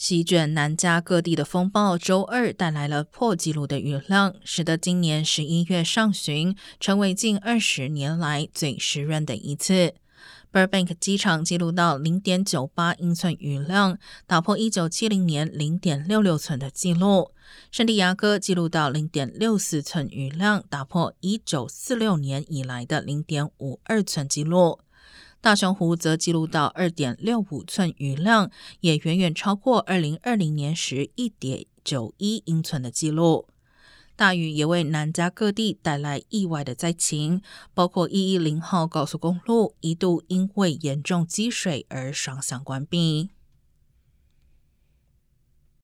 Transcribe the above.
席卷南加各地的风暴，周二带来了破纪录的雨量，使得今年十一月上旬成为近二十年来最湿润的一次。Burbank 机场记录到零点九八英寸雨量，打破一九七零年零点六六寸的记录。圣地亚哥记录到零点六四寸雨量，打破一九四六年以来的零点五二寸记录。大熊湖则记录到二点六五寸雨量，也远远超过二零二零年时一点九一英寸的记录。大雨也为南加各地带来意外的灾情，包括一一零号高速公路一度因为严重积水而双向关闭。